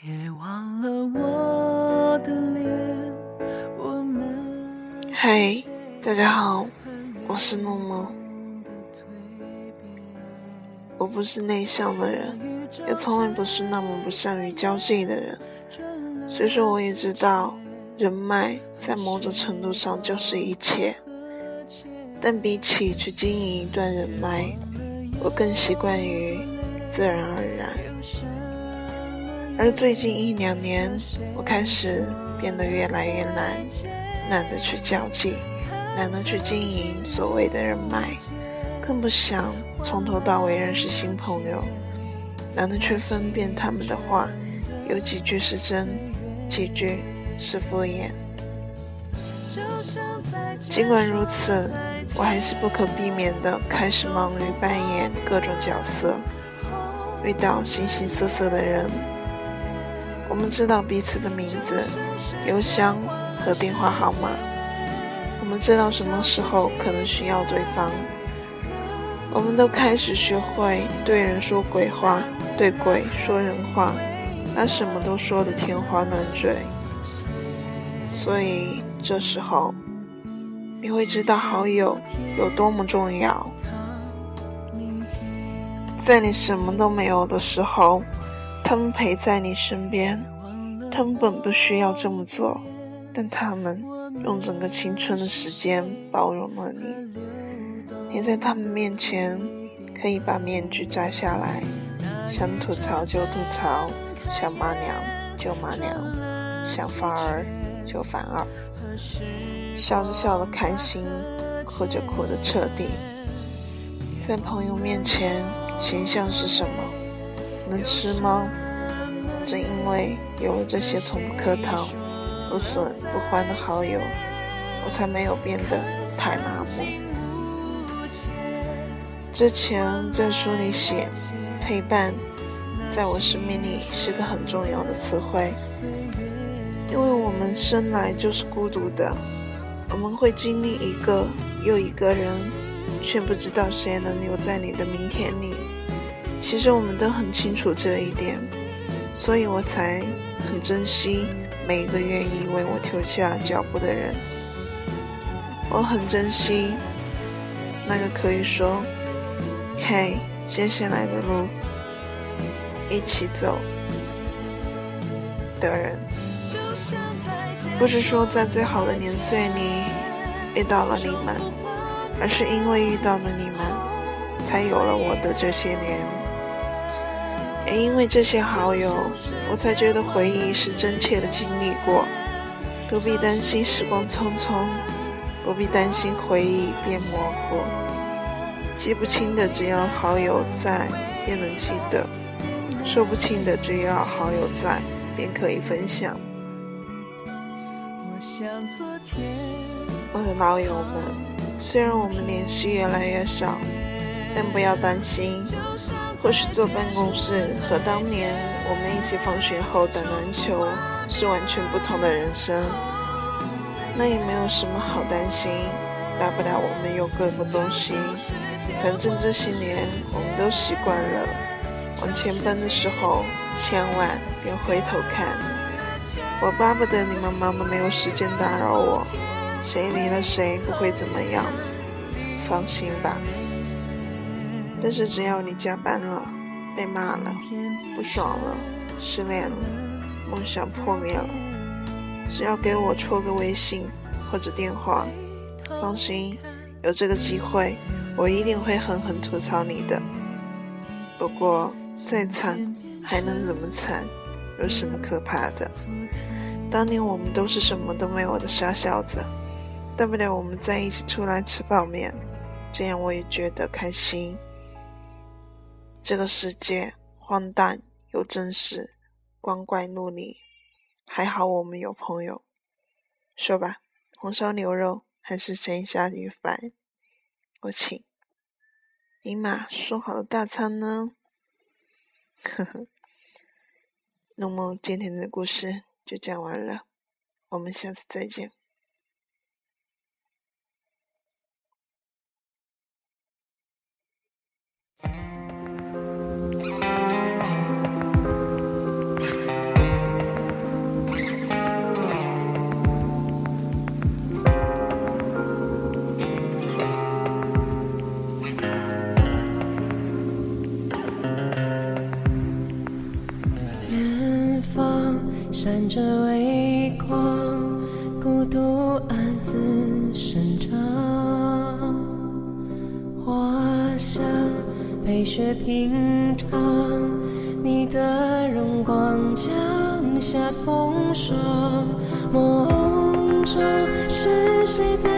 别忘了我的脸。我们嗨，大家好，我是诺诺。我不是内向的人，也从来不是那么不善于交际的人。虽说我也知道，人脉在某种程度上就是一切，但比起去经营一段人脉，我更习惯于自然而然。而最近一两年，我开始变得越来越懒，懒得去交际，懒得去经营所谓的人脉，更不想从头到尾认识新朋友，懒得去分辨他们的话有几句是真，几句是敷衍。尽管如此，我还是不可避免地开始忙于扮演各种角色，遇到形形色色的人。我们知道彼此的名字、邮箱和电话号码，我们知道什么时候可能需要对方。我们都开始学会对人说鬼话，对鬼说人话，把什么都说得天花乱坠。所以这时候，你会知道好友有多么重要。在你什么都没有的时候。他们陪在你身边，他们本不需要这么做，但他们用整个青春的时间包容了你。你在他们面前可以把面具摘下来，想吐槽就吐槽，想骂娘就骂娘，想发儿就反耳，笑着笑的开心，哭着哭的彻底。在朋友面前，形象是什么？能吃吗？正因为有了这些从不客套、不损不欢的好友，我才没有变得太麻木。之前在书里写，陪伴在我生命里是个很重要的词汇，因为我们生来就是孤独的，我们会经历一个又一个人，却不知道谁能留在你的明天里。其实我们都很清楚这一点，所以我才很珍惜每一个愿意为我停下脚步的人。我很珍惜那个可以说“嘿，接下来的路一起走”的人。不是说在最好的年岁里遇到了你们，而是因为遇到了你们，才有了我的这些年。也因为这些好友，我才觉得回忆是真切的经历过，不必担心时光匆匆，不必担心回忆变模糊。记不清的，只要好友在，便能记得；说不清的，只要好友在，便可以分享。我的老友们，虽然我们联系越来越少，但不要担心。或许坐办公室和当年我们一起放学后打篮球是完全不同的人生，那也没有什么好担心，大不了我们有各奔东西。反正这些年我们都习惯了，往前奔的时候千万别回头看。我巴不得你们忙得没有时间打扰我，谁离了谁不会怎么样，放心吧。但是只要你加班了，被骂了，不爽了，失恋了，梦想破灭了，只要给我戳个微信或者电话，放心，有这个机会，我一定会狠狠吐槽你的。不过再惨还能怎么惨？有什么可怕的？当年我们都是什么都没有的傻小子，大不了我们在一起出来吃泡面，这样我也觉得开心。这个世界荒诞又真实，光怪陆离。还好我们有朋友。说吧，红烧牛肉还是鲜虾鱼饭？我请。尼玛，说好的大餐呢？呵呵。那么今天的故事就讲完了，我们下次再见。闪着微光，孤独暗自生长。花香被雪平常，你的荣光降下风霜。梦中是谁在